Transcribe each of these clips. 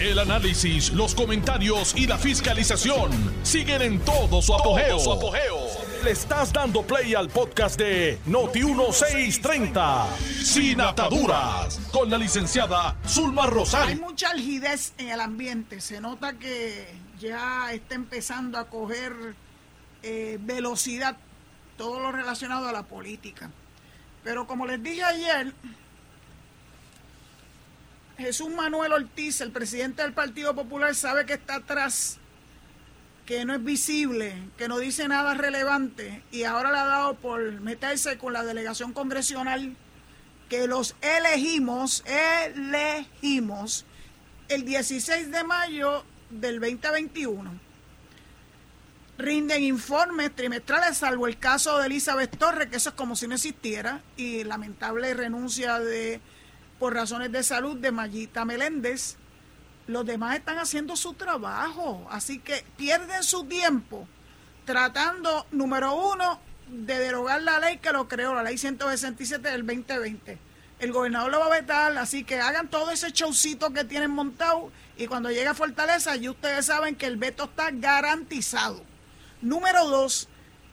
El análisis, los comentarios y la fiscalización siguen en todo su apogeo. Le estás dando play al podcast de Noti1630, Sin Ataduras, con la licenciada Zulma Rosario. Hay mucha algidez en el ambiente. Se nota que ya está empezando a coger eh, velocidad todo lo relacionado a la política. Pero como les dije ayer, Jesús Manuel Ortiz, el presidente del Partido Popular, sabe que está atrás, que no es visible, que no dice nada relevante y ahora le ha dado por meterse con la delegación congresional que los elegimos, elegimos el 16 de mayo del 2021. Rinden informes trimestrales, salvo el caso de Elizabeth Torres, que eso es como si no existiera, y lamentable renuncia de por razones de salud de Mayita Meléndez. Los demás están haciendo su trabajo, así que pierden su tiempo tratando, número uno, de derogar la ley que lo creó, la ley 167 del 2020. El gobernador lo va a vetar, así que hagan todo ese showcito que tienen montado y cuando llegue a Fortaleza, ya ustedes saben que el veto está garantizado. Número dos,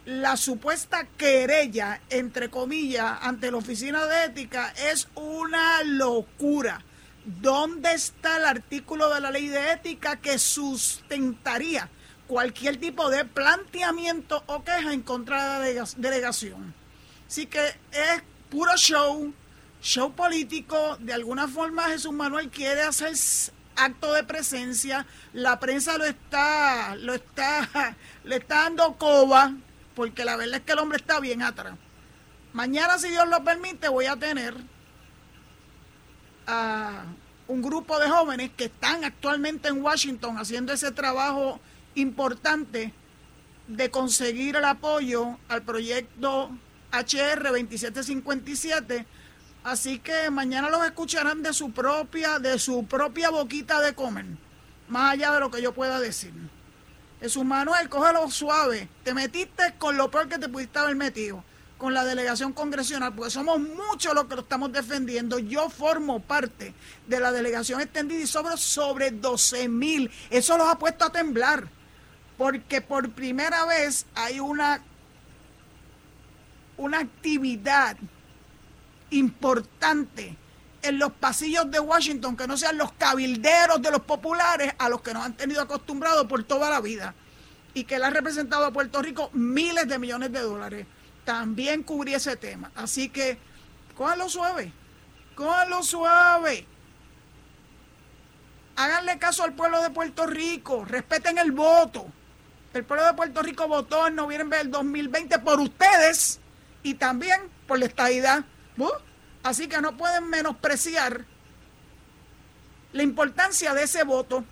la supuesta querella, entre comillas, ante la Oficina de Ética es una locura. ¿Dónde está el artículo de la ley de ética que sustentaría cualquier tipo de planteamiento o queja en contra de la delegación? Así que es puro show, show político. De alguna forma Jesús Manuel quiere hacer acto de presencia. La prensa lo está, lo está, le está dando coba porque la verdad es que el hombre está bien atrás. Mañana, si Dios lo permite, voy a tener a un grupo de jóvenes que están actualmente en Washington haciendo ese trabajo importante de conseguir el apoyo al proyecto HR 2757. Así que mañana los escucharán de su propia, de su propia boquita de comer, más allá de lo que yo pueda decir. Jesús Manuel, cógelo suave. Te metiste con lo peor que te pudiste haber metido, con la delegación congresional, porque somos muchos los que lo estamos defendiendo. Yo formo parte de la delegación extendida y sobre, sobre 12 mil. Eso los ha puesto a temblar, porque por primera vez hay una, una actividad importante en los pasillos de Washington que no sean los cabilderos de los populares a los que nos han tenido acostumbrados por toda la vida y que le ha representado a Puerto Rico miles de millones de dólares. También cubrí ese tema. Así que, cójanlo suave, cójanlo suave. Háganle caso al pueblo de Puerto Rico, respeten el voto. El pueblo de Puerto Rico votó en noviembre del 2020 por ustedes y también por la estadidad. Así que no pueden menospreciar la importancia de ese voto,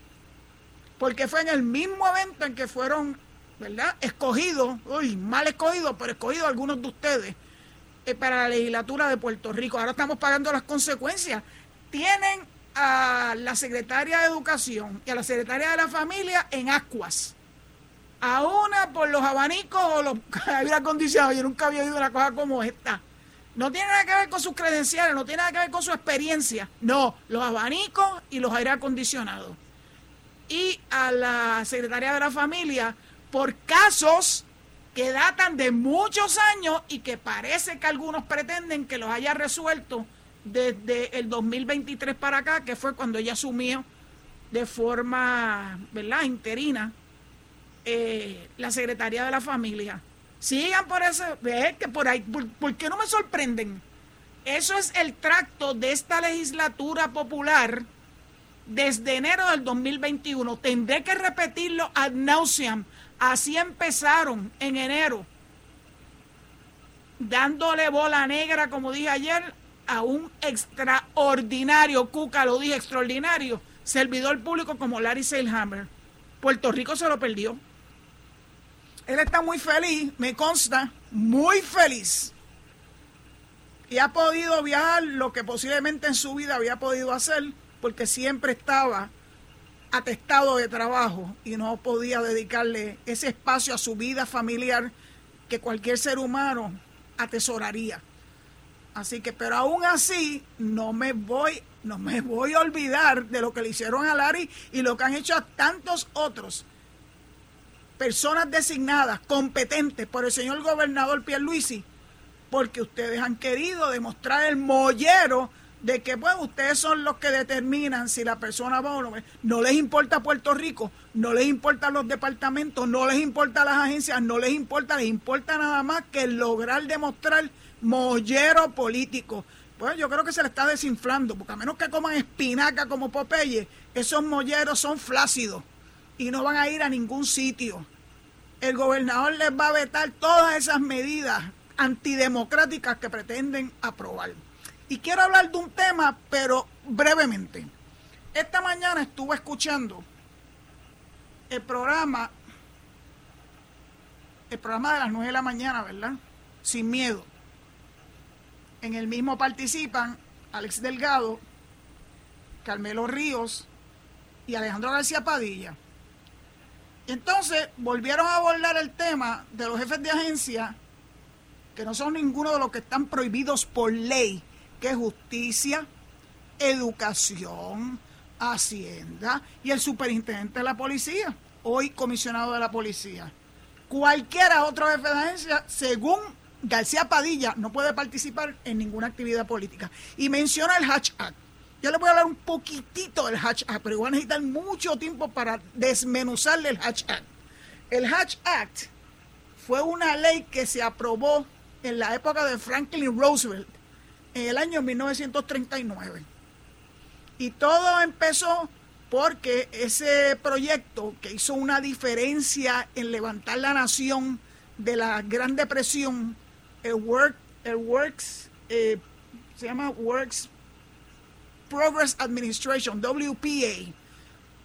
porque fue en el mismo evento en que fueron, ¿verdad?, escogidos, uy, mal escogidos, pero escogidos algunos de ustedes eh, para la legislatura de Puerto Rico. Ahora estamos pagando las consecuencias. Tienen a la secretaria de Educación y a la secretaria de la Familia en ascuas. A una por los abanicos o los aire acondicionados. Yo nunca había oído una cosa como esta. No tiene nada que ver con sus credenciales, no tiene nada que ver con su experiencia. No, los abanicos y los aire acondicionados. Y a la secretaria de la familia por casos que datan de muchos años y que parece que algunos pretenden que los haya resuelto desde el 2023 para acá, que fue cuando ella asumió de forma, ¿verdad?, interina eh, la secretaria de la familia. Sigan por eso, ve que por ahí, por, qué no me sorprenden? Eso es el tracto de esta legislatura popular desde enero del 2021. Tendré que repetirlo ad nauseam. Así empezaron en enero, dándole bola negra, como dije ayer, a un extraordinario, Cuca lo dije, extraordinario, servidor público como Larry Seilhammer. Puerto Rico se lo perdió. Él está muy feliz, me consta, muy feliz. Y ha podido viajar lo que posiblemente en su vida había podido hacer, porque siempre estaba atestado de trabajo y no podía dedicarle ese espacio a su vida familiar que cualquier ser humano atesoraría. Así que, pero aún así, no me voy no me voy a olvidar de lo que le hicieron a Larry y lo que han hecho a tantos otros personas designadas, competentes por el señor gobernador Pierluisi, porque ustedes han querido demostrar el mollero de que pues ustedes son los que determinan si la persona va o no. No les importa Puerto Rico, no les importa los departamentos, no les importa las agencias, no les importa, les importa nada más que lograr demostrar mollero político. Pues yo creo que se le está desinflando, porque a menos que coman espinaca como Popeye, esos molleros son flácidos y no van a ir a ningún sitio. El gobernador les va a vetar todas esas medidas antidemocráticas que pretenden aprobar. Y quiero hablar de un tema, pero brevemente. Esta mañana estuve escuchando el programa, el programa de las 9 de la mañana, ¿verdad? Sin miedo. En el mismo participan Alex Delgado, Carmelo Ríos y Alejandro García Padilla. Entonces volvieron a abordar el tema de los jefes de agencia, que no son ninguno de los que están prohibidos por ley que justicia, educación, hacienda y el superintendente de la policía, hoy comisionado de la policía. Cualquiera otro jefe de agencia, según García Padilla, no puede participar en ninguna actividad política. Y menciona el Hatch Act. Yo le voy a hablar un poquitito del Hatch Act, pero igual necesitan mucho tiempo para desmenuzarle el Hatch Act. El Hatch Act fue una ley que se aprobó en la época de Franklin Roosevelt en el año 1939. Y todo empezó porque ese proyecto que hizo una diferencia en levantar la nación de la Gran Depresión, el, work, el Works, eh, se llama Works Progress Administration, WPA,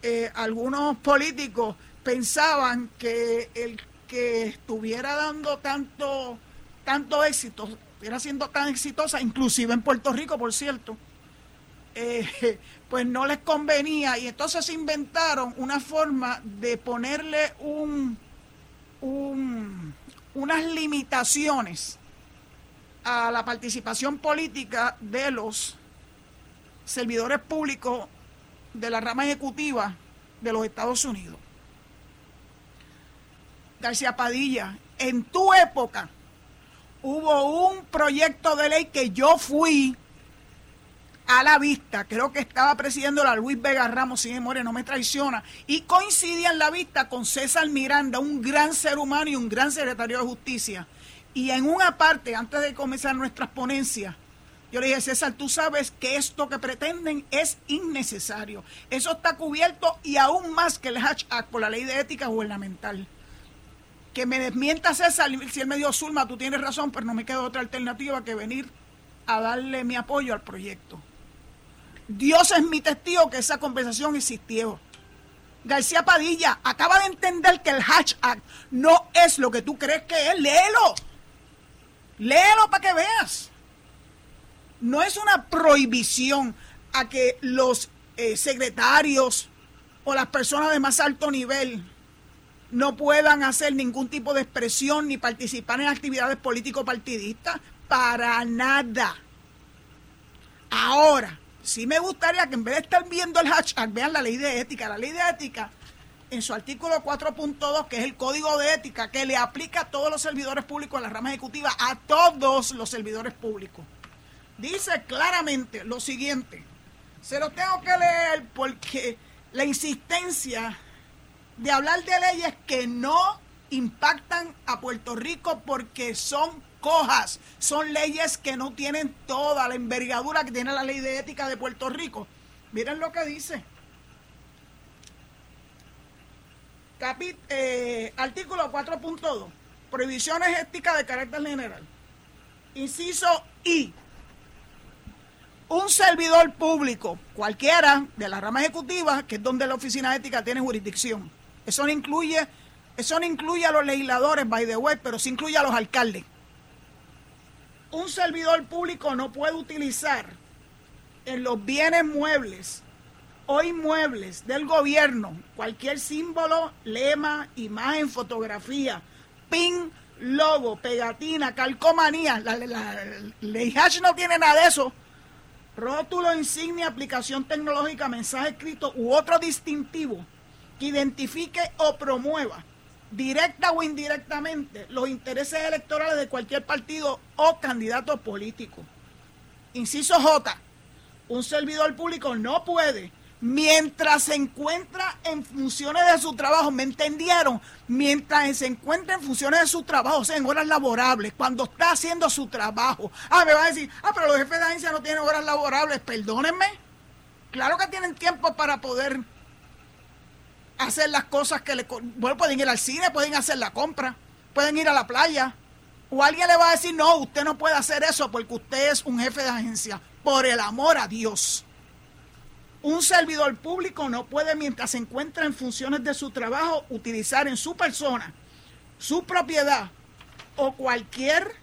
eh, algunos políticos pensaban que el que estuviera dando tanto, tanto éxito estuviera siendo tan exitosa, inclusive en Puerto Rico, por cierto, eh, pues no les convenía. Y entonces inventaron una forma de ponerle un, unas limitaciones a la participación política de los servidores públicos de la rama ejecutiva de los Estados Unidos. García Padilla, en tu época, hubo un proyecto de ley que yo fui a la vista, creo que estaba presidiendo la Luis Vega Ramos, si memoria no me traiciona, y coincidía en la vista con César Miranda, un gran ser humano y un gran secretario de justicia. Y en una parte, antes de comenzar nuestras ponencias, yo le dije, César, tú sabes que esto que pretenden es innecesario. Eso está cubierto y aún más que el Hatch Act por la ley de ética gubernamental que me desmienta César, si él me dio Zulma, tú tienes razón, pero no me queda otra alternativa que venir a darle mi apoyo al proyecto. Dios es mi testigo que esa conversación existió. García Padilla acaba de entender que el Hatch Act no es lo que tú crees que es. Léelo. Léelo para que veas. No es una prohibición a que los eh, secretarios o las personas de más alto nivel no puedan hacer ningún tipo de expresión ni participar en actividades político-partidistas, para nada. Ahora, sí me gustaría que en vez de estar viendo el hashtag, vean la ley de ética. La ley de ética, en su artículo 4.2, que es el código de ética, que le aplica a todos los servidores públicos, a la rama ejecutiva, a todos los servidores públicos. Dice claramente lo siguiente. Se lo tengo que leer porque la insistencia de hablar de leyes que no impactan a Puerto Rico porque son cojas, son leyes que no tienen toda la envergadura que tiene la ley de ética de Puerto Rico. Miren lo que dice. Eh, artículo 4.2. Prohibiciones éticas de carácter general. Inciso I. Un servidor público, cualquiera de la rama ejecutiva, que es donde la oficina ética tiene jurisdicción, eso no incluye, eso no incluye a los legisladores, by the way, pero sí incluye a los alcaldes. Un servidor público no puede utilizar en los bienes muebles o inmuebles del gobierno cualquier símbolo, lema, imagen, fotografía, pin, logo, pegatina, calcomanía. La, ley Hatch no tiene nada de eso. Rótulo, insignia, aplicación tecnológica, mensaje escrito u otro distintivo que identifique o promueva directa o indirectamente los intereses electorales de cualquier partido o candidato político. Inciso J. Un servidor público no puede, mientras se encuentra en funciones de su trabajo, ¿me entendieron? Mientras se encuentra en funciones de su trabajo, o sea, en horas laborables, cuando está haciendo su trabajo. Ah, me va a decir, ah, pero los jefes de agencia no tienen horas laborables, perdónenme. Claro que tienen tiempo para poder hacer las cosas que le... Bueno, pueden ir al cine, pueden hacer la compra, pueden ir a la playa. O alguien le va a decir, no, usted no puede hacer eso porque usted es un jefe de agencia. Por el amor a Dios. Un servidor público no puede, mientras se encuentra en funciones de su trabajo, utilizar en su persona, su propiedad o cualquier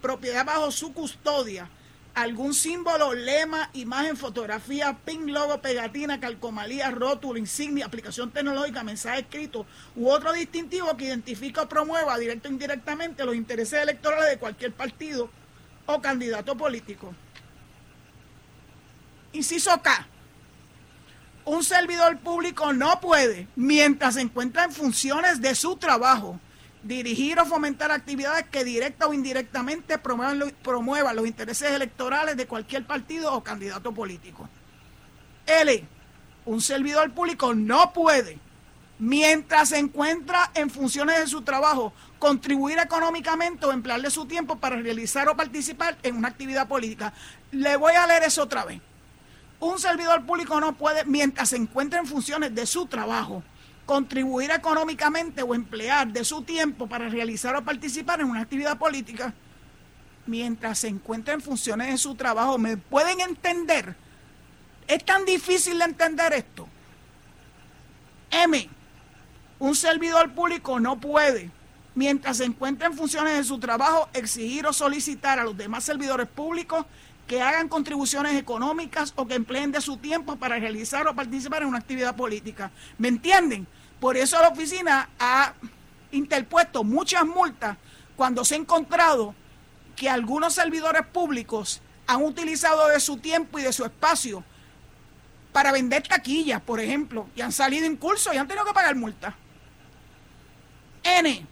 propiedad bajo su custodia algún símbolo, lema, imagen, fotografía, pin, logo, pegatina, calcomalía, rótulo, insignia, aplicación tecnológica, mensaje escrito u otro distintivo que identifica o promueva directo o indirectamente los intereses electorales de cualquier partido o candidato político. Inciso K. Un servidor público no puede, mientras se encuentra en funciones de su trabajo, dirigir o fomentar actividades que directa o indirectamente promuevan, los intereses electorales de cualquier partido o candidato político. L. Un servidor público no puede, mientras se encuentra en funciones de su trabajo, contribuir económicamente o emplearle su tiempo para realizar o participar en una actividad política. Le voy a leer eso otra vez. Un servidor público no puede, mientras se encuentra en funciones de su trabajo, contribuir económicamente o emplear de su tiempo para realizar o participar en una actividad política mientras se encuentra en funciones de su trabajo. ¿Me pueden entender? Es tan difícil de entender esto. M. Un servidor público no puede, mientras se encuentra en funciones de su trabajo, exigir o solicitar a los demás servidores públicos que hagan contribuciones económicas o que empleen de su tiempo para realizar o participar en una actividad política. ¿Me entienden? Por eso la oficina ha interpuesto muchas multas cuando se ha encontrado que algunos servidores públicos han utilizado de su tiempo y de su espacio para vender taquillas, por ejemplo, y han salido en curso y han tenido que pagar multas. N.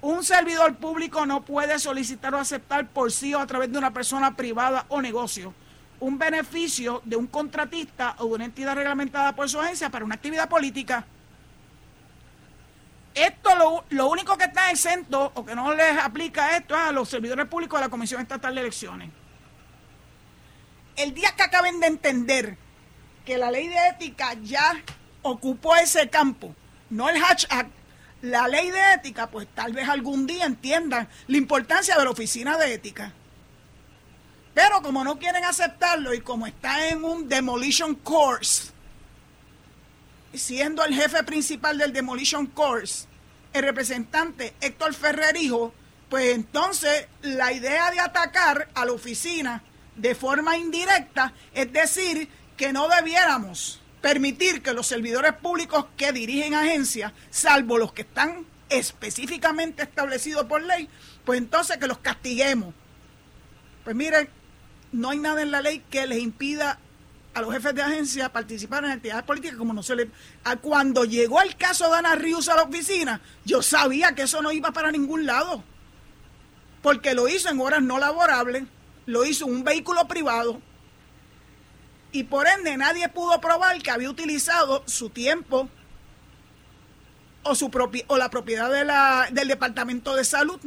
Un servidor público no puede solicitar o aceptar por sí o a través de una persona privada o negocio un beneficio de un contratista o de una entidad reglamentada por su agencia para una actividad política. Esto lo, lo único que está exento o que no les aplica esto es a los servidores públicos de la Comisión Estatal de Elecciones. El día que acaben de entender que la ley de ética ya ocupó ese campo, no el Hatch Act, la ley de ética, pues tal vez algún día entiendan la importancia de la oficina de ética. Pero como no quieren aceptarlo y como está en un demolition course, siendo el jefe principal del demolition course, el representante Héctor Ferrerijo, pues entonces la idea de atacar a la oficina de forma indirecta es decir que no debiéramos permitir que los servidores públicos que dirigen agencias, salvo los que están específicamente establecidos por ley, pues entonces que los castiguemos. Pues miren, no hay nada en la ley que les impida a los jefes de agencia participar en actividades políticas como no se le... cuando llegó el caso de Ana Ríos a la oficina, yo sabía que eso no iba para ningún lado. Porque lo hizo en horas no laborables, lo hizo en un vehículo privado, y por ende nadie pudo probar que había utilizado su tiempo o, su o la propiedad del Departamento de Salud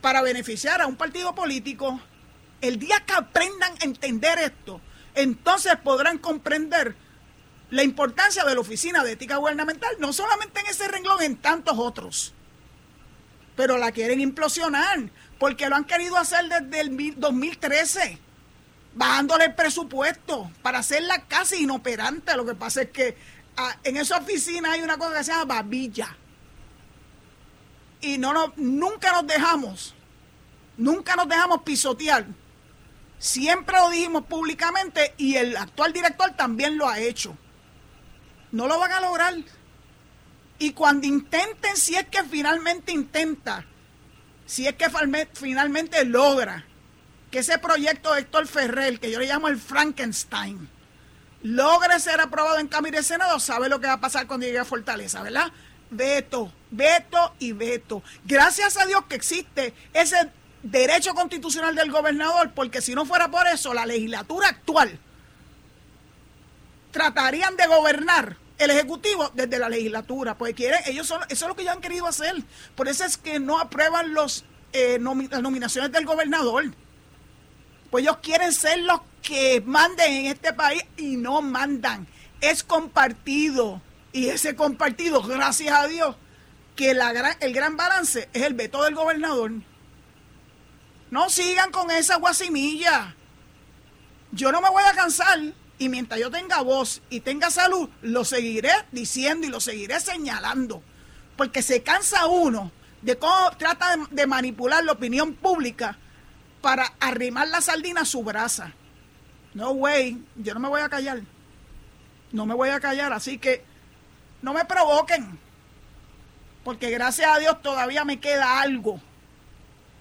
para beneficiar a un partido político. El día que aprendan a entender esto, entonces podrán comprender la importancia de la Oficina de Ética Gubernamental, no solamente en ese renglón, en tantos otros. Pero la quieren implosionar, porque lo han querido hacer desde el 2013 bajándole el presupuesto para hacerla casi inoperante. Lo que pasa es que ah, en esa oficina hay una cosa que se llama babilla. Y no, no nunca nos dejamos, nunca nos dejamos pisotear. Siempre lo dijimos públicamente y el actual director también lo ha hecho. No lo van a lograr. Y cuando intenten, si es que finalmente intenta, si es que finalmente logra que ese proyecto de Héctor Ferrer, que yo le llamo el Frankenstein, logre ser aprobado en Cámara y Senado, sabe lo que va a pasar cuando llegue a Fortaleza, ¿verdad? Veto, veto y veto. Gracias a Dios que existe ese derecho constitucional del gobernador, porque si no fuera por eso, la legislatura actual tratarían de gobernar el Ejecutivo desde la legislatura, pues quieren, ellos son, eso es lo que ellos han querido hacer. Por eso es que no aprueban los, eh, las nominaciones del gobernador. Pues ellos quieren ser los que manden en este país y no mandan. Es compartido. Y ese compartido, gracias a Dios, que el gran balance es el veto del gobernador. No sigan con esa guasimilla. Yo no me voy a cansar y mientras yo tenga voz y tenga salud, lo seguiré diciendo y lo seguiré señalando. Porque se cansa uno de cómo trata de, manipular la opinión pública para arrimar la sardina a su brasa. No, güey, yo no me voy a callar. No me voy a callar, así que no me provoquen. Porque gracias a Dios todavía me queda algo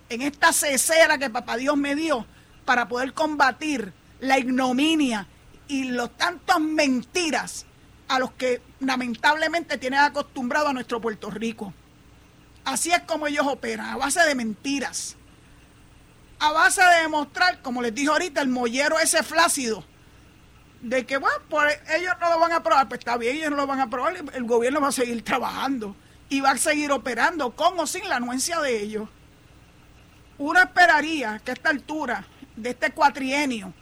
en esta cesera que papá Dios me dio para poder combatir la ignominia y los tantos mentiras a los que lamentablemente tienen acostumbrado a nuestro Puerto Rico. Así es como ellos operan, a base de mentiras. A base de demostrar, como les dijo ahorita, el mollero ese flácido, de que, bueno, pues ellos no lo van a aprobar, pues está bien, ellos no lo van a aprobar, el gobierno va a seguir trabajando y va a seguir operando con o sin la anuencia de ellos. Uno esperaría que a esta altura de este cuatrienio,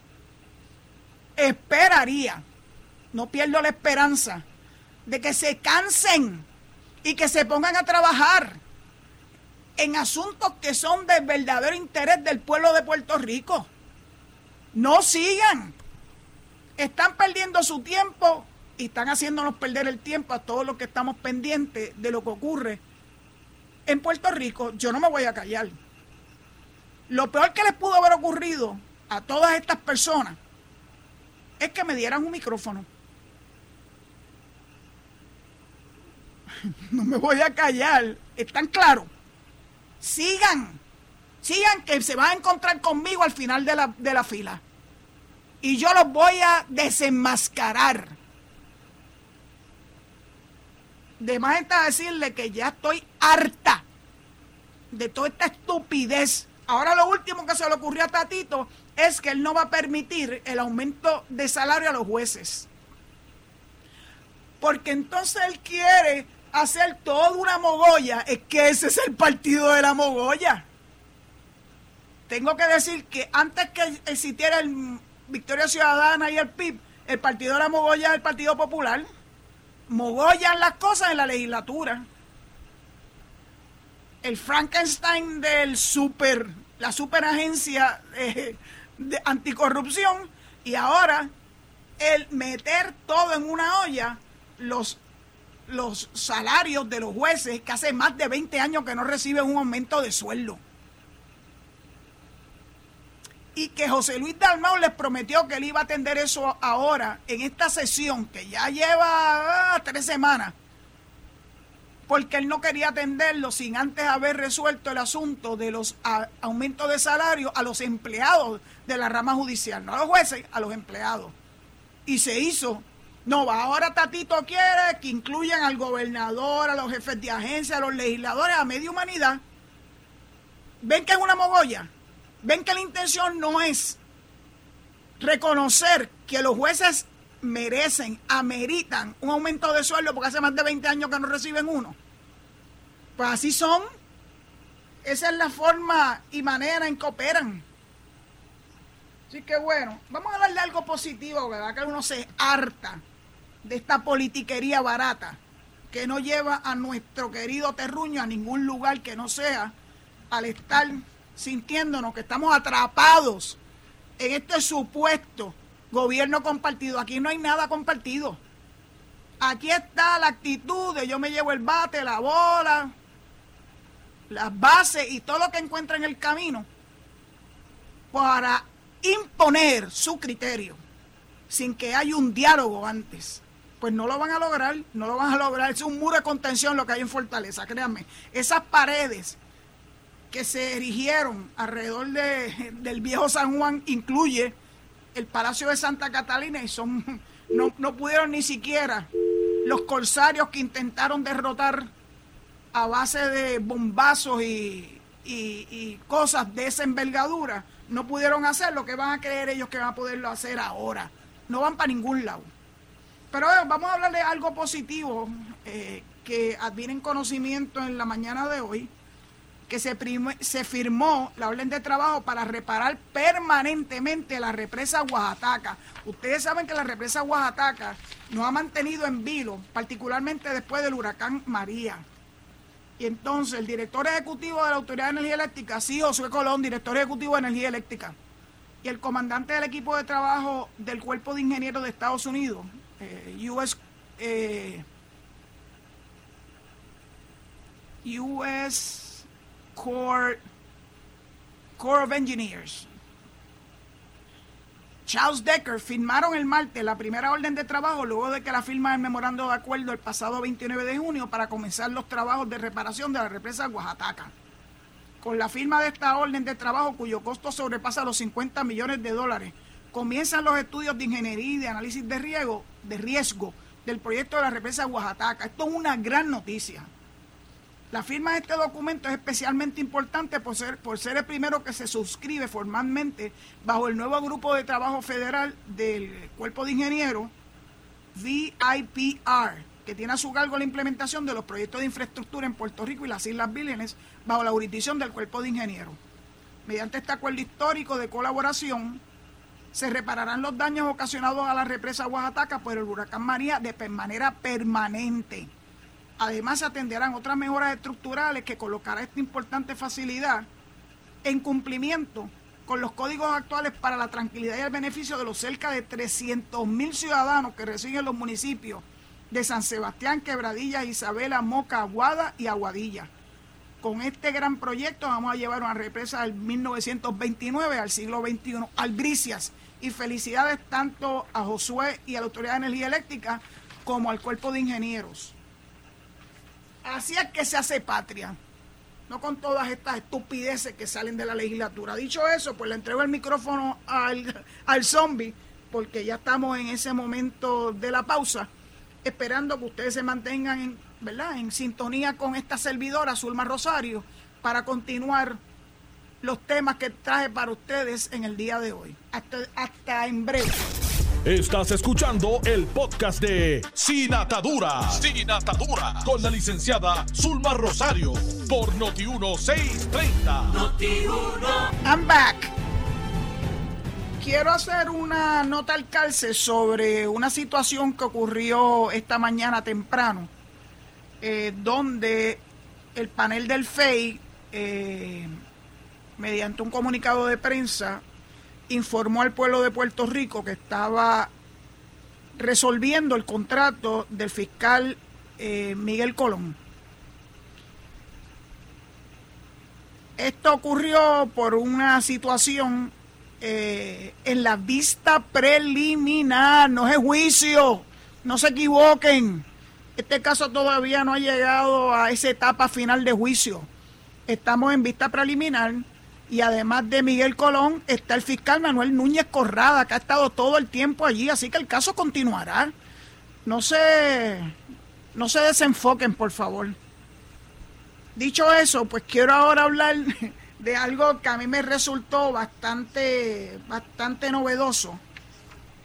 esperaría, no pierdo la esperanza, de que se cansen y que se pongan a trabajar en asuntos que son del verdadero interés del pueblo de Puerto Rico. No sigan. Están perdiendo su tiempo y están haciéndonos perder el tiempo a todos los que estamos pendientes de lo que ocurre en Puerto Rico. Yo no me voy a callar. Lo peor que les pudo haber ocurrido a todas estas personas es que me dieran un micrófono. No me voy a callar. ¿Están claros? Sigan. Sigan que se van a encontrar conmigo al final de la, de la fila. Y yo los voy a desenmascarar. De más está decirle que ya estoy harta de toda esta estupidez. Ahora lo último que se le ocurrió a Tatito es que él no va a permitir el aumento de salario a los jueces. Porque entonces él quiere hacer toda una mogolla. Es que ese es el partido de la mogolla. Tengo que decir que antes que existiera el Victoria Ciudadana y el PIB, el partido de la mogolla es el Partido Popular. Mogollan las cosas en la legislatura. El Frankenstein del super, la superagencia de anticorrupción y ahora el meter todo en una olla, los, los salarios de los jueces que hace más de 20 años que no reciben un aumento de sueldo. Y que José Luis Dalmau les prometió que él iba a atender eso ahora, en esta sesión que ya lleva ah, tres semanas porque él no quería atenderlo sin antes haber resuelto el asunto de los aumentos de salario a los empleados de la rama judicial, no a los jueces, a los empleados. Y se hizo. No, ahora Tatito quiere que incluyan al gobernador, a los jefes de agencia, a los legisladores, a media humanidad. ¿Ven que es una mogolla? ¿Ven que la intención no es reconocer que los jueces merecen, ameritan un aumento de sueldo porque hace más de 20 años que no reciben uno. Pues así son. Esa es la forma y manera en que operan. Así que bueno, vamos a hablar de algo positivo, ¿verdad? Que uno se harta de esta politiquería barata que no lleva a nuestro querido terruño a ningún lugar que no sea al estar sintiéndonos que estamos atrapados en este supuesto gobierno compartido. Aquí no hay nada compartido. Aquí está la actitud de yo me llevo el bate, la bola, las bases y todo lo que encuentra en el camino para imponer su criterio sin que haya un diálogo antes. Pues no lo van a lograr, no lo van a lograr. Es un muro de contención lo que hay en Fortaleza, créanme. Esas paredes que se erigieron alrededor de, del viejo San Juan incluye el Palacio de Santa Catalina y son no, no pudieron ni siquiera los corsarios que intentaron derrotar a base de bombazos y, y, cosas de esa envergadura, no pudieron hacer lo que van a creer ellos que van a poderlo hacer ahora. No van para ningún lado. Pero vamos a hablar de algo positivo eh, que advienen conocimiento en la mañana de hoy, que se, se firmó la orden de trabajo para reparar permanentemente la represa Oaxaca. Ustedes saben que la represa Oaxaca nos ha mantenido en vilo, particularmente después del huracán María. Y entonces el director ejecutivo de la Autoridad de Energía Eléctrica, sí, Josué Colón, director ejecutivo de Energía Eléctrica, y el comandante del equipo de trabajo del Cuerpo de Ingenieros de Estados Unidos, US, eh, US Corps, Corps of Engineers, Charles Decker firmaron el martes la primera orden de trabajo luego de que la firma del memorando de acuerdo el pasado 29 de junio para comenzar los trabajos de reparación de la represa Oaxaca. Con la firma de esta orden de trabajo, cuyo costo sobrepasa los 50 millones de dólares, comienzan los estudios de ingeniería y de análisis de riesgo, de riesgo del proyecto de la represa Oaxaca. Esto es una gran noticia. La firma de este documento es especialmente importante por ser, por ser el primero que se suscribe formalmente bajo el nuevo grupo de trabajo federal del Cuerpo de Ingenieros, VIPR, que tiene a su cargo la implementación de los proyectos de infraestructura en Puerto Rico y las Islas Vírgenes bajo la jurisdicción del Cuerpo de Ingenieros. Mediante este acuerdo histórico de colaboración, se repararán los daños ocasionados a la represa Oaxaca por el huracán María de manera permanente Además, se atenderán otras mejoras estructurales que colocará esta importante facilidad en cumplimiento con los códigos actuales para la tranquilidad y el beneficio de los cerca de 300 mil ciudadanos que residen en los municipios de San Sebastián, Quebradilla, Isabela, Moca, Aguada y Aguadilla. Con este gran proyecto vamos a llevar una represa del 1929 al siglo XXI, Albricias. Y felicidades tanto a Josué y a la Autoridad de Energía Eléctrica como al Cuerpo de Ingenieros. Así es que se hace patria. No con todas estas estupideces que salen de la legislatura. Dicho eso, pues le entrego el micrófono al, al zombie, porque ya estamos en ese momento de la pausa, esperando que ustedes se mantengan en, ¿verdad? en sintonía con esta servidora, Zulma Rosario, para continuar los temas que traje para ustedes en el día de hoy. Hasta, hasta en breve. Estás escuchando el podcast de Sin Atadura. Sin Atadura. Con la licenciada Zulma Rosario. Por Noti1630. Noti1. I'm back. Quiero hacer una nota al calce sobre una situación que ocurrió esta mañana temprano. Eh, donde el panel del FEI, eh, mediante un comunicado de prensa, informó al pueblo de Puerto Rico que estaba resolviendo el contrato del fiscal eh, Miguel Colón. Esto ocurrió por una situación eh, en la vista preliminar, no es juicio, no se equivoquen. Este caso todavía no ha llegado a esa etapa final de juicio. Estamos en vista preliminar y además de Miguel Colón está el fiscal Manuel Núñez Corrada, que ha estado todo el tiempo allí, así que el caso continuará. No se, no se desenfoquen, por favor. Dicho eso, pues quiero ahora hablar de algo que a mí me resultó bastante, bastante novedoso,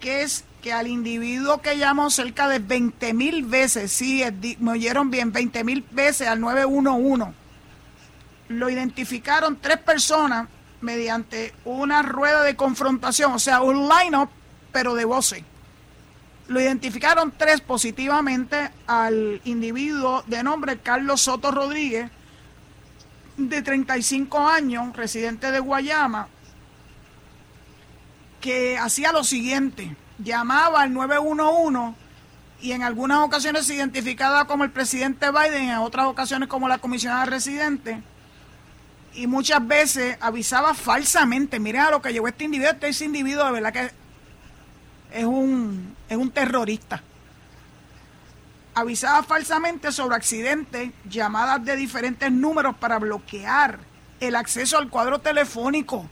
que es que al individuo que llamó cerca de 20 mil veces, sí, me oyeron bien, 20 mil veces al 911, lo identificaron tres personas mediante una rueda de confrontación, o sea, un line-up, pero de voces. Lo identificaron tres positivamente al individuo de nombre Carlos Soto Rodríguez, de 35 años, residente de Guayama, que hacía lo siguiente, llamaba al 911 y en algunas ocasiones se identificaba como el presidente Biden, en otras ocasiones como la comisionada residente y muchas veces avisaba falsamente. Miren a lo que llegó este individuo. Este individuo de verdad que es un, es un terrorista. Avisaba falsamente sobre accidentes, llamadas de diferentes números para bloquear el acceso al cuadro telefónico.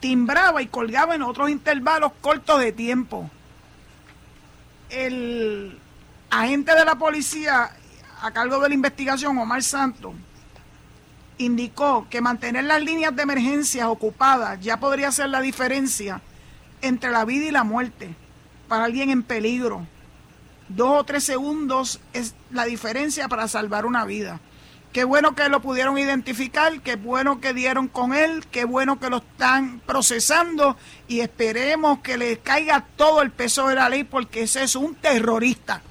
Timbraba y colgaba en otros intervalos cortos de tiempo. El agente de la policía a cargo de la investigación, Omar Santos, indicó que mantener las líneas de emergencia ocupadas ya podría ser la diferencia entre la vida y la muerte para alguien en peligro. Dos o tres segundos es la diferencia para salvar una vida. Qué bueno que lo pudieron identificar, qué bueno que dieron con él, qué bueno que lo están procesando y esperemos que le caiga todo el peso de la ley porque ese es un terrorista.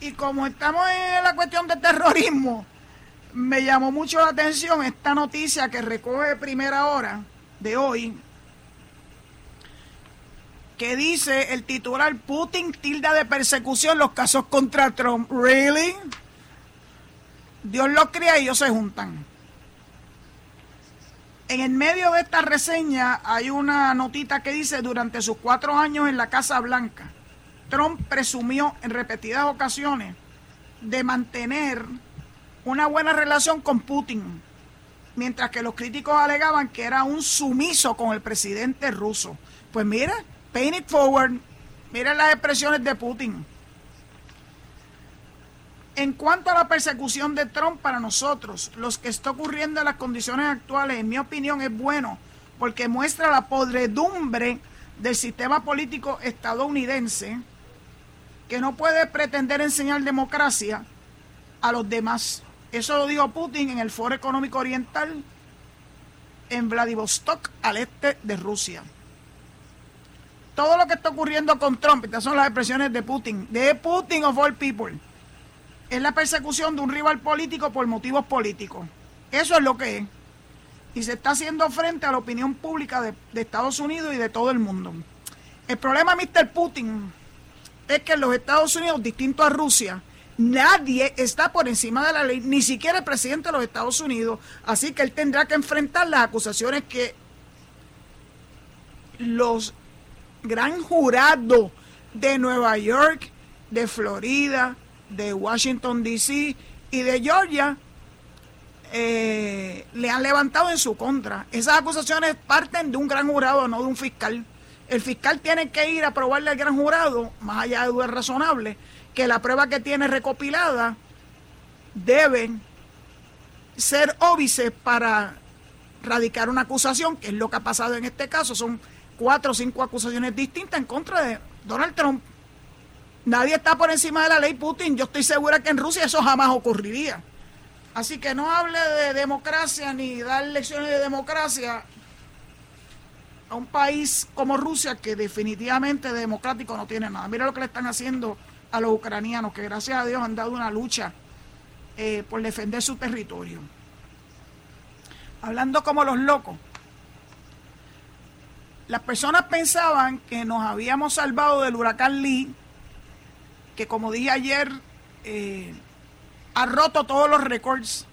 Y como estamos en la cuestión de terrorismo, me llamó mucho la atención esta noticia que recoge primera hora de hoy, que dice el titular Putin tilda de persecución los casos contra Trump. ¿Really? Dios los cría y ellos se juntan. En el medio de esta reseña hay una notita que dice durante sus cuatro años en la Casa Blanca, Trump presumió en repetidas ocasiones de mantener una buena relación con Putin, mientras que los críticos alegaban que era un sumiso con el presidente ruso. Pues mira, paint it forward, miren las expresiones de Putin. En cuanto a la persecución de Trump para nosotros, los que está ocurriendo en las condiciones actuales, en mi opinión, es bueno, porque muestra la podredumbre del sistema político estadounidense, que no puede pretender enseñar democracia a los demás. Eso lo dijo Putin en el Foro Económico Oriental en Vladivostok, al este de Rusia. Todo lo que está ocurriendo con Trump, estas son las expresiones de Putin, de Putin of all people, es la persecución de un rival político por motivos políticos. Eso es lo que es. Y se está haciendo frente a la opinión pública de, de Estados Unidos y de todo el mundo. El problema, Mr. Putin, es que en los Estados Unidos, distinto a Rusia, nadie está por encima de la ley, ni siquiera el presidente de los Estados Unidos. Así que él tendrá que enfrentar las acusaciones que los gran jurados de Nueva York, de Florida, de Washington, D.C. y de Georgia eh, le han levantado en su contra. Esas acusaciones parten de un gran jurado, no de un fiscal. El fiscal tiene que ir a probarle al gran jurado, más allá de dudas razonables, que la prueba que tiene recopilada deben ser óbices para radicar una acusación, que es lo que ha pasado en este caso. Son cuatro o cinco acusaciones distintas en contra de Donald Trump. Nadie está por encima de la ley Putin. Yo estoy segura que en Rusia eso jamás ocurriría. Así que no hable de democracia ni dar lecciones de democracia a un país como Rusia que definitivamente democrático no tiene nada. Mira lo que le están haciendo a los ucranianos, que gracias a Dios han dado una lucha eh, por defender su territorio. Hablando como los locos. Las personas pensaban que nos habíamos salvado del huracán Lee, que como dije ayer, eh, ha roto todos los récords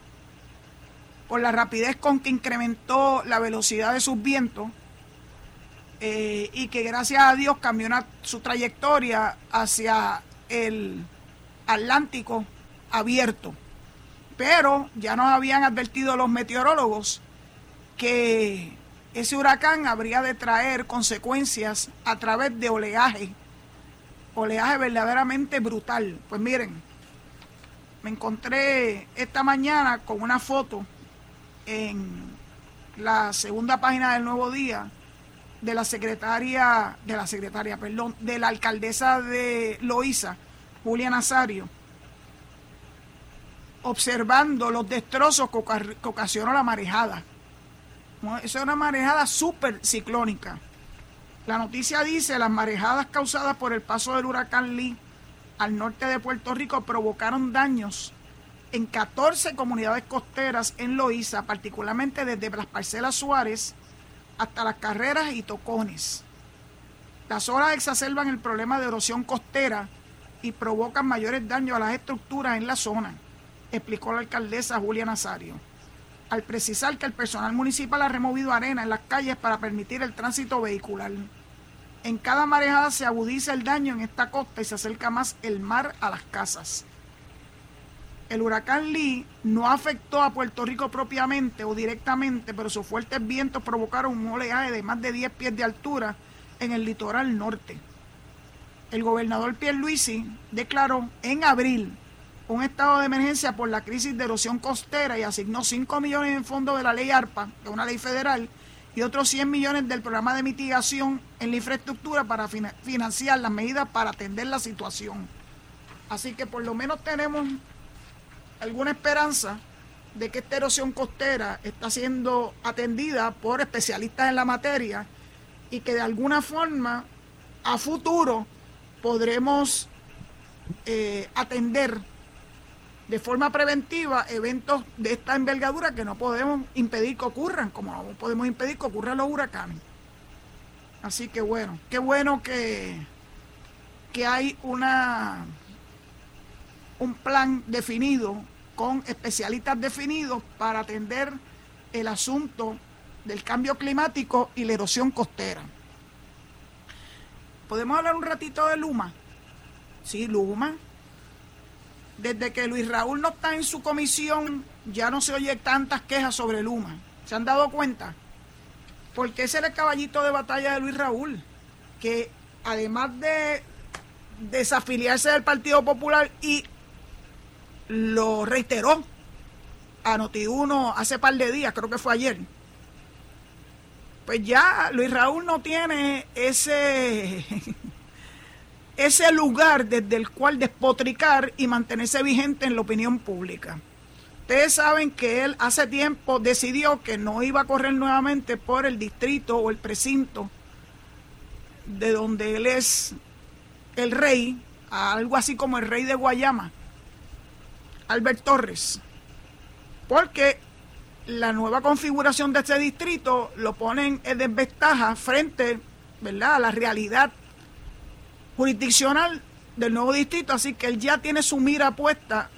por la rapidez con que incrementó la velocidad de sus vientos eh, y que gracias a Dios cambió su trayectoria hacia el Atlántico abierto. Pero ya nos habían advertido los meteorólogos que ese huracán habría de traer consecuencias a través de oleaje, oleaje verdaderamente brutal. Pues miren, me encontré esta mañana con una foto en la segunda página del Nuevo Día de la secretaria, de la secretaria, perdón, de la alcaldesa de Loíza, Julia Nazario, observando los destrozos que ocasionó la marejada. Es una marejada súper ciclónica. La noticia dice, las marejadas causadas por el paso del huracán Lee al norte de Puerto Rico provocaron daños en 14 comunidades costeras en Loíza, particularmente desde las parcelas Suárez hasta las carreras y tocones. Las olas exacerban el problema de erosión costera y provocan mayores daños a las estructuras en la zona, explicó la alcaldesa Julia Nazario, al precisar que el personal municipal ha removido arena en las calles para permitir el tránsito vehicular. En cada marejada se agudiza el daño en esta costa y se acerca más el mar a las casas. El huracán Lee no afectó a Puerto Rico propiamente o directamente, pero sus fuertes vientos provocaron un oleaje de más de 10 pies de altura en el litoral norte. El gobernador Pierluisi declaró en abril un estado de emergencia por la crisis de erosión costera y asignó 5 millones en fondos de la ley ARPA, que es una ley federal, y otros 100 millones del programa de mitigación en la infraestructura para financiar las medidas para atender la situación. Así que por lo menos tenemos alguna esperanza de que esta erosión costera está siendo atendida por especialistas en la materia y que de alguna forma a futuro podremos eh, atender de forma preventiva eventos de esta envergadura que no podemos impedir que ocurran, como no podemos impedir que ocurran los huracanes. Así que bueno, qué bueno que, que hay una un plan definido con especialistas definidos para atender el asunto del cambio climático y la erosión costera. ¿Podemos hablar un ratito de Luma? Sí, Luma. Desde que Luis Raúl no está en su comisión, ya no se oye tantas quejas sobre Luma. ¿Se han dado cuenta? Porque ese era el caballito de batalla de Luis Raúl, que además de desafiliarse del Partido Popular y lo reiteró a Noti1 hace par de días, creo que fue ayer. Pues ya Luis Raúl no tiene ese ese lugar desde el cual despotricar y mantenerse vigente en la opinión pública. Ustedes saben que él hace tiempo decidió que no iba a correr nuevamente por el distrito o el precinto de donde él es el rey, algo así como el rey de Guayama Albert Torres, porque la nueva configuración de este distrito lo ponen en desventaja frente ¿verdad? a la realidad jurisdiccional del nuevo distrito, así que él ya tiene su mira puesta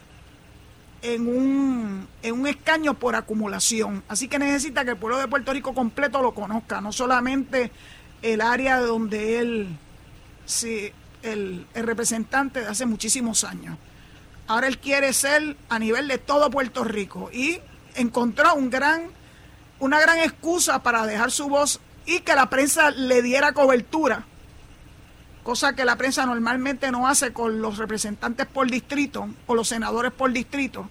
en un, en un escaño por acumulación. Así que necesita que el pueblo de Puerto Rico completo lo conozca, no solamente el área donde él, sí, el, el representante de hace muchísimos años. Ahora él quiere ser a nivel de todo Puerto Rico y encontró una gran excusa para dejar su voz y que la prensa le diera cobertura, cosa que la prensa normalmente no hace con los representantes por distrito o los senadores por distrito,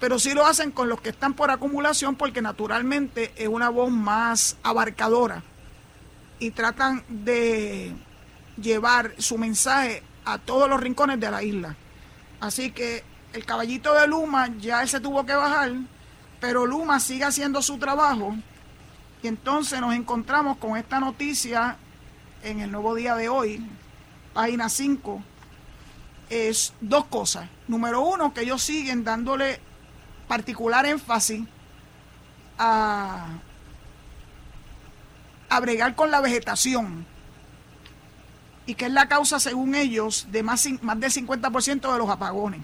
pero sí lo hacen con los que están por acumulación porque naturalmente es una voz más abarcadora y tratan de llevar su mensaje a todos los rincones de la isla. Así que el caballito de Luma ya él se tuvo que bajar, pero Luma sigue haciendo su trabajo. Y entonces nos encontramos con esta noticia en el nuevo día de hoy, página 5. Es dos cosas. Número uno, que ellos siguen dándole particular énfasis a, a bregar con la vegetación y que es la causa, según ellos, de más, más del 50% de los apagones.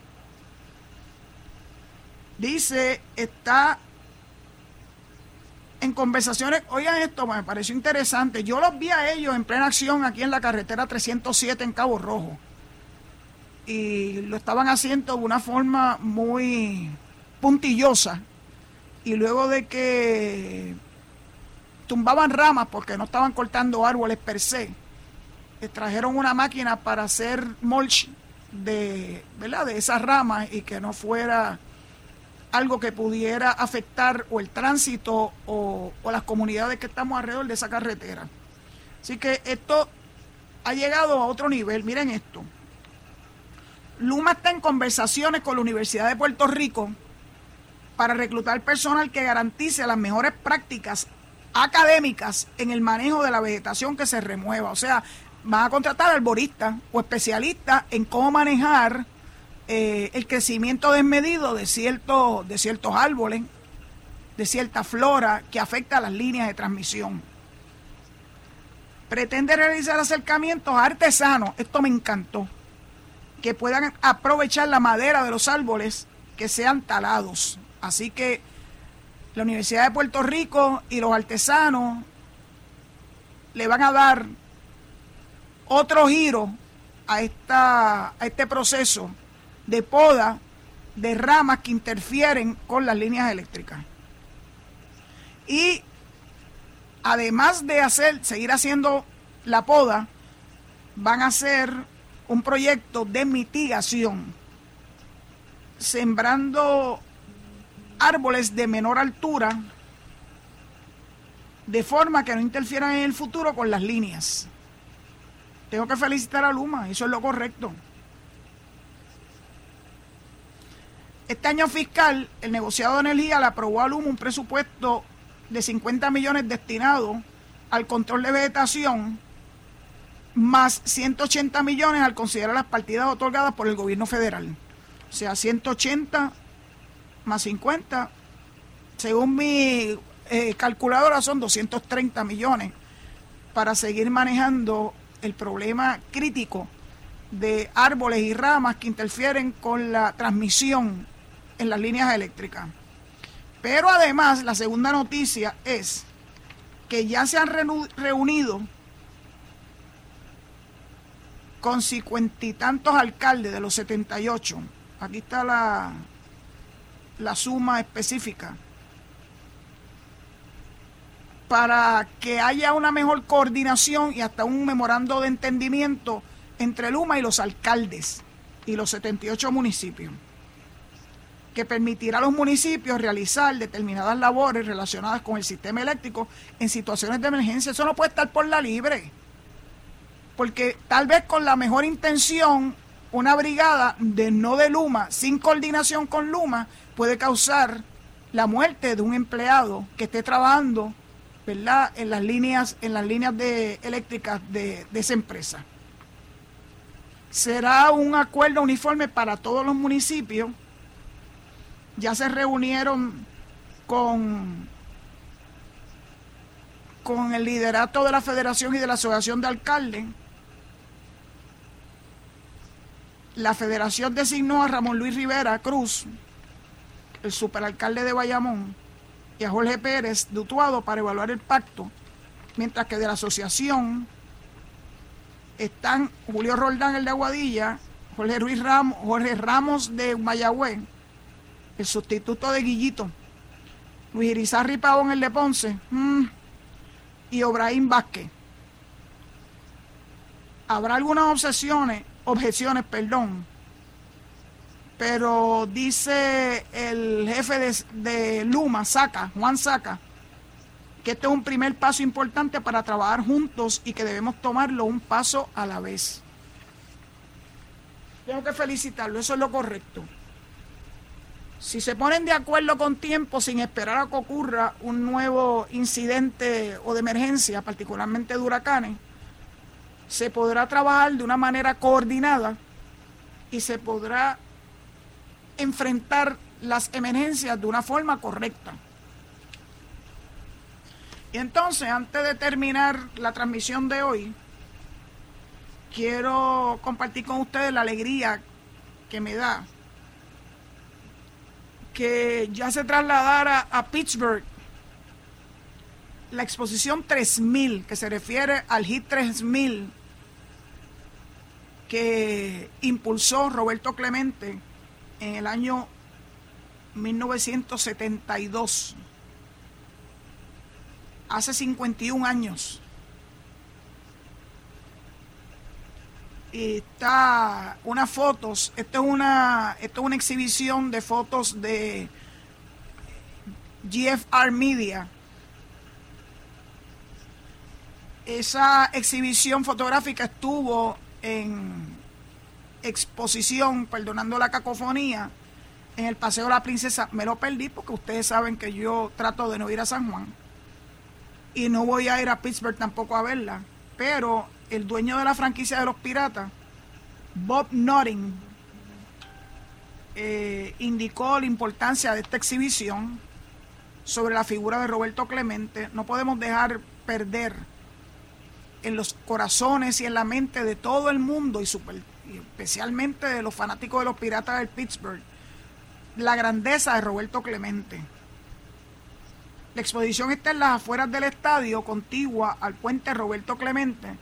Dice, está en conversaciones, oigan esto, me pareció interesante, yo los vi a ellos en plena acción aquí en la carretera 307 en Cabo Rojo. Y lo estaban haciendo de una forma muy puntillosa. Y luego de que tumbaban ramas porque no estaban cortando árboles per se, trajeron una máquina para hacer mulch de, ¿verdad? de esas ramas y que no fuera algo que pudiera afectar o el tránsito o, o, las comunidades que estamos alrededor de esa carretera. Así que esto ha llegado a otro nivel. Miren esto. Luma está en conversaciones con la Universidad de Puerto Rico para reclutar personal que garantice las mejores prácticas académicas en el manejo de la vegetación que se remueva. O sea, van a contratar arboristas o especialistas en cómo manejar eh, el crecimiento desmedido de, ciertos de ciertos árboles, de cierta flora que afecta a las líneas de transmisión. Pretende realizar acercamientos artesanos, esto me encantó, que puedan aprovechar la madera de los árboles que sean talados. Así que la Universidad de Puerto Rico y los artesanos le van a dar otro giro a, esta, a este proceso de poda de ramas que interfieren con las líneas eléctricas. Y además de hacer, seguir haciendo la poda, van a hacer un proyecto de mitigación, sembrando árboles de menor altura, de forma que no interfieran en el futuro con las líneas. Tengo que felicitar a Luma, eso es lo correcto. Este año fiscal, el negociado de energía le aprobó a Luma un presupuesto de 50 millones destinados al control de vegetación, más 180 millones al considerar las partidas otorgadas por el gobierno federal. O sea, 180 más 50, según mi eh, calculadora, son 230 millones para seguir manejando el problema crítico de árboles y ramas que interfieren con la transmisión en las líneas eléctricas. Pero además, la segunda noticia es que ya se han reunido con cincuenta y tantos alcaldes de los 78. Aquí está la, la suma específica. Para que haya una mejor coordinación y hasta un memorando de entendimiento entre Luma y los alcaldes y los 78 municipios que permitirá a los municipios realizar determinadas labores relacionadas con el sistema eléctrico en situaciones de emergencia. Eso no puede estar por la libre. Porque tal vez con la mejor intención, una brigada de no de Luma, sin coordinación con Luma, puede causar la muerte de un empleado que esté trabajando en las líneas, en las líneas de, eléctricas de, de esa empresa. Será un acuerdo uniforme para todos los municipios ya se reunieron con, con el liderato de la federación y de la asociación de alcaldes. La federación designó a Ramón Luis Rivera Cruz, el superalcalde de Bayamón, y a Jorge Pérez de Utuado para evaluar el pacto, mientras que de la asociación están Julio Roldán, el de Aguadilla, Jorge, Ramos, Jorge Ramos de Mayagüez, el sustituto de Guillito, Luis Irizarri Pavón, el de Ponce, mm, y Obraín Vázquez. Habrá algunas obsesiones, objeciones, perdón, pero dice el jefe de, Luma, Saca, Juan Saca, que este es un primer paso importante para trabajar juntos y que debemos tomarlo un paso a la vez. Tengo que felicitarlo, eso es lo correcto. Si se ponen de acuerdo con tiempo sin esperar a que ocurra un nuevo incidente o de emergencia, particularmente de huracanes, se podrá trabajar de una manera coordinada y se podrá enfrentar las emergencias de una forma correcta. Y entonces, antes de terminar la transmisión de hoy, quiero compartir con ustedes la alegría que me da que ya se trasladara a Pittsburgh la exposición 3000, que se refiere al HIT 3000 que impulsó Roberto Clemente en el año 1972, hace 51 años. está unas fotos, esto es una, esto es una exhibición de fotos de GFR Media. Esa exhibición fotográfica estuvo en exposición, perdonando la cacofonía, en el Paseo de la Princesa. Me lo perdí porque ustedes saben que yo trato de no ir a San Juan. Y no voy a ir a Pittsburgh tampoco a verla. Pero el dueño de la franquicia de los piratas, Bob Notting, eh, indicó la importancia de esta exhibición sobre la figura de Roberto Clemente. No podemos dejar perder en los corazones y en la mente de todo el mundo y, y especialmente de los fanáticos de los piratas del Pittsburgh la grandeza de Roberto Clemente. La exposición está en las afueras del estadio, contigua al puente Roberto Clemente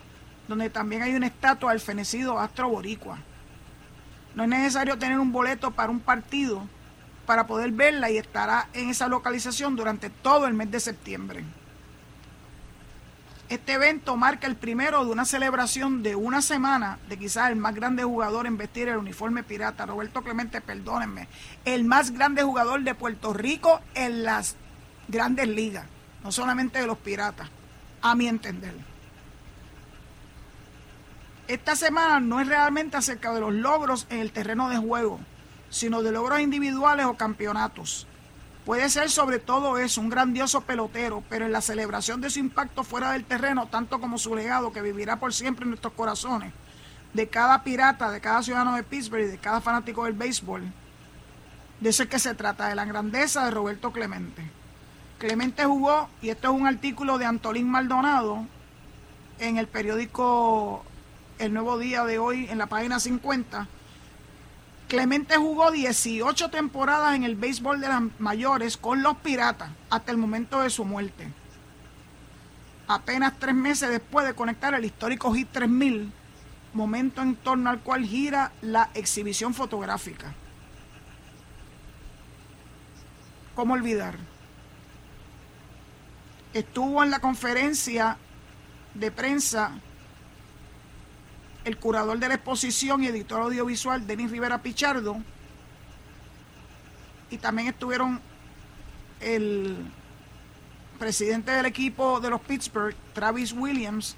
donde también hay una estatua del fenecido astro boricua. No es necesario tener un boleto para un partido para poder verla y estará en esa localización durante todo el mes de septiembre. Este evento marca el primero de una celebración de una semana de quizás el más grande jugador en vestir el uniforme pirata, Roberto Clemente, perdónenme, el más grande jugador de Puerto Rico en las grandes ligas, no solamente de los piratas, a mi entender. Esta semana no es realmente acerca de los logros en el terreno de juego, sino de logros individuales o campeonatos. Puede ser sobre todo eso, un grandioso pelotero, pero en la celebración de su impacto fuera del terreno, tanto como su legado que vivirá por siempre en nuestros corazones, de cada pirata, de cada ciudadano de Pittsburgh y de cada fanático del béisbol, de eso es que se trata, de la grandeza de Roberto Clemente. Clemente jugó, y esto es un artículo de Antolín Maldonado en el periódico El Nuevo Día de hoy, en la página 50, Clemente jugó 18 temporadas en el béisbol de las mayores con los Piratas hasta el momento de su muerte. Apenas tres meses después de conectar el histórico Hit 3000, momento en torno al cual gira la exhibición fotográfica. ¿Cómo olvidar? Estuvo en la conferencia de prensa el curador de la exposición y editor audiovisual Denis Rivera Pichardo. Y también estuvieron el presidente del equipo de los Pittsburgh, Travis Williams,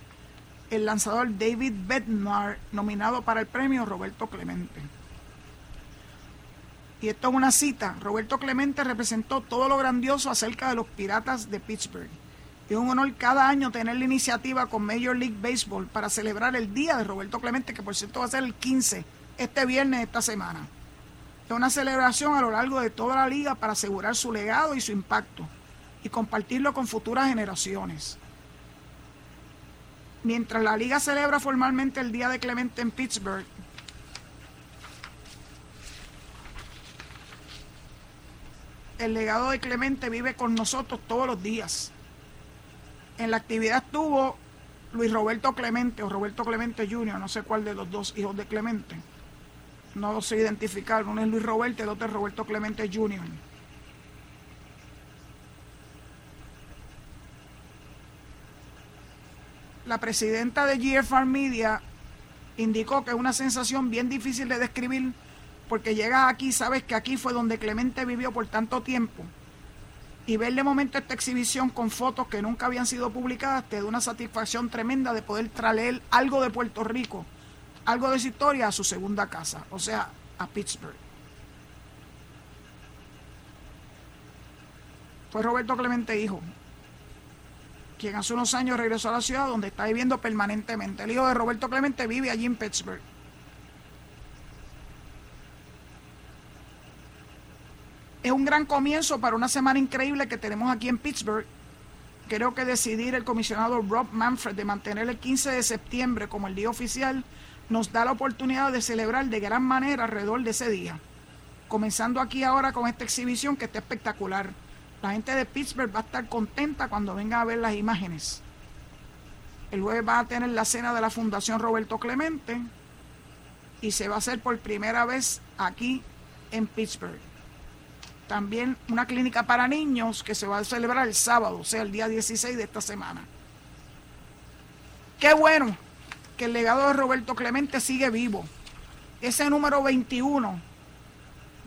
el lanzador David Bednar, nominado para el premio Roberto Clemente. Y esto es una cita. Roberto Clemente representó todo lo grandioso acerca de los piratas de Pittsburgh es un honor cada año tener la iniciativa con Major League Baseball para celebrar el Día de Roberto Clemente, que por cierto va a ser el 15, este viernes de esta semana. Es una celebración a lo largo de toda la liga para asegurar su legado y su impacto y compartirlo con futuras generaciones. Mientras la liga celebra formalmente el Día de Clemente en Pittsburgh, el legado de Clemente vive con nosotros todos los días en la actividad estuvo Luis Roberto Clemente o Roberto Clemente Jr., no sé cuál de los dos hijos de Clemente. No lo sé identificar, uno es Luis Roberto y el otro es Roberto Clemente Jr. La presidenta de GFR Media indicó que es una sensación bien difícil de describir porque llegas aquí, sabes que aquí fue donde Clemente vivió por tanto tiempo y ver de momento esta exhibición con fotos que nunca habían sido publicadas te da una satisfacción tremenda de poder traer algo de Puerto Rico, algo de su historia a su segunda casa, o sea, a Pittsburgh. Fue Roberto Clemente Hijo, quien hace unos años regresó a la ciudad donde está viviendo permanentemente. El hijo de Roberto Clemente vive allí en Pittsburgh. Es un gran comienzo para una semana increíble que tenemos aquí en Pittsburgh. Creo que decidir el comisionado Rob Manfred de mantener el 15 de septiembre como el día oficial nos da la oportunidad de celebrar de gran manera alrededor de ese día. Comenzando aquí ahora con esta exhibición que está espectacular. La gente de Pittsburgh va a estar contenta cuando venga a ver las imágenes. El jueves va a tener la cena de la Fundación Roberto Clemente y se va a hacer por primera vez aquí en Pittsburgh también una clínica para niños que se va a celebrar el sábado, o sea, el día 16 de esta semana. Qué bueno que el legado de Roberto Clemente sigue vivo. Ese número 21,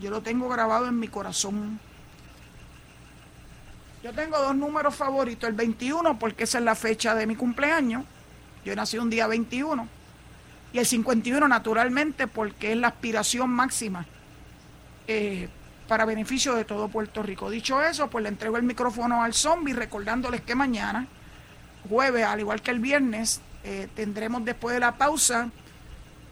yo lo tengo grabado en mi corazón. Yo tengo dos números favoritos, el 21 porque esa es la fecha de mi cumpleaños, yo nací un día 21, y el 51 naturalmente porque es la aspiración máxima eh, para beneficio de todo Puerto Rico. Dicho eso, pues le entrego el micrófono al zombie recordándoles que mañana, jueves, al igual que el viernes, eh, tendremos después de la pausa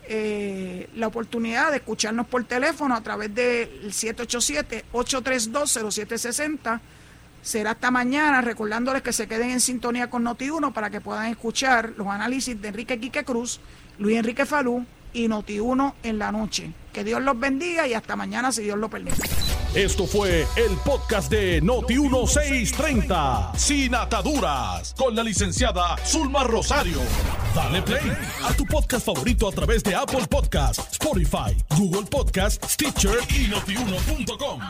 eh, la oportunidad de escucharnos por teléfono a través del 787-832-0760. Será hasta mañana, recordándoles que se queden en sintonía con Noti1 para que puedan escuchar los análisis de Enrique Quique Cruz, Luis Enrique Falú y Noti1 en la noche. Que Dios los bendiga y hasta mañana si Dios lo permite. Esto fue el podcast de Noti1630, sin ataduras, con la licenciada Zulma Rosario. Dale play a tu podcast favorito a través de Apple Podcasts, Spotify, Google Podcasts, Stitcher y notiuno.com.